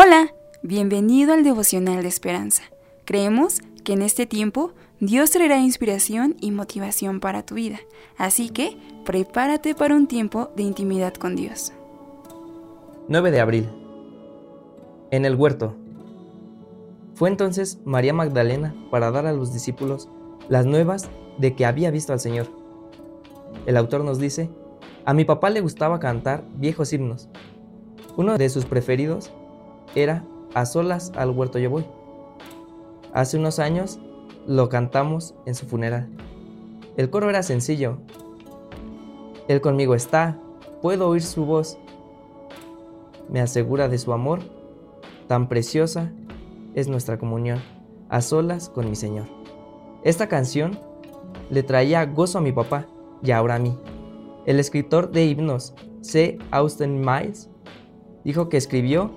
Hola, bienvenido al devocional de esperanza. Creemos que en este tiempo Dios traerá inspiración y motivación para tu vida, así que prepárate para un tiempo de intimidad con Dios. 9 de abril. En el huerto. Fue entonces María Magdalena para dar a los discípulos las nuevas de que había visto al Señor. El autor nos dice, a mi papá le gustaba cantar viejos himnos. Uno de sus preferidos era A solas al huerto yo voy. Hace unos años lo cantamos en su funeral. El coro era sencillo. Él conmigo está, puedo oír su voz. Me asegura de su amor, tan preciosa es nuestra comunión, a solas con mi Señor. Esta canción le traía gozo a mi papá y ahora a mí. El escritor de himnos, C. Austin Miles, dijo que escribió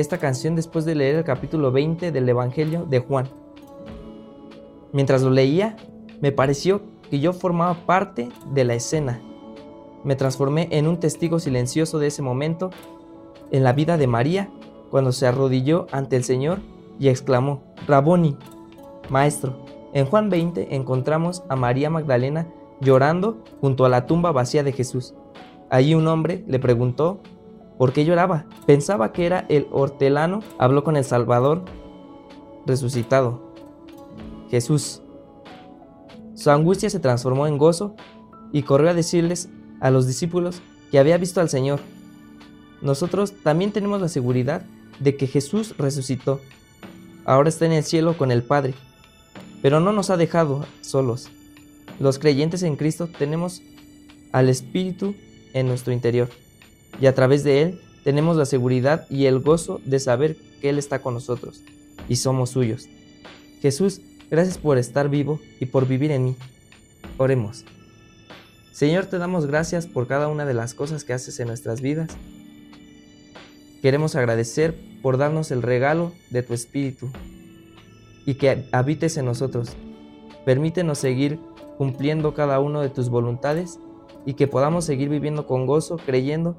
esta canción después de leer el capítulo 20 del Evangelio de Juan. Mientras lo leía, me pareció que yo formaba parte de la escena. Me transformé en un testigo silencioso de ese momento en la vida de María cuando se arrodilló ante el Señor y exclamó, Raboni, Maestro. En Juan 20 encontramos a María Magdalena llorando junto a la tumba vacía de Jesús. Allí un hombre le preguntó ¿Por qué lloraba? Pensaba que era el hortelano. Habló con el Salvador resucitado. Jesús. Su angustia se transformó en gozo y corrió a decirles a los discípulos que había visto al Señor. Nosotros también tenemos la seguridad de que Jesús resucitó. Ahora está en el cielo con el Padre, pero no nos ha dejado solos. Los creyentes en Cristo tenemos al Espíritu en nuestro interior y a través de Él tenemos la seguridad y el gozo de saber que Él está con nosotros y somos suyos. Jesús, gracias por estar vivo y por vivir en mí. Oremos. Señor, te damos gracias por cada una de las cosas que haces en nuestras vidas. Queremos agradecer por darnos el regalo de tu Espíritu y que habites en nosotros. Permítenos seguir cumpliendo cada una de tus voluntades y que podamos seguir viviendo con gozo, creyendo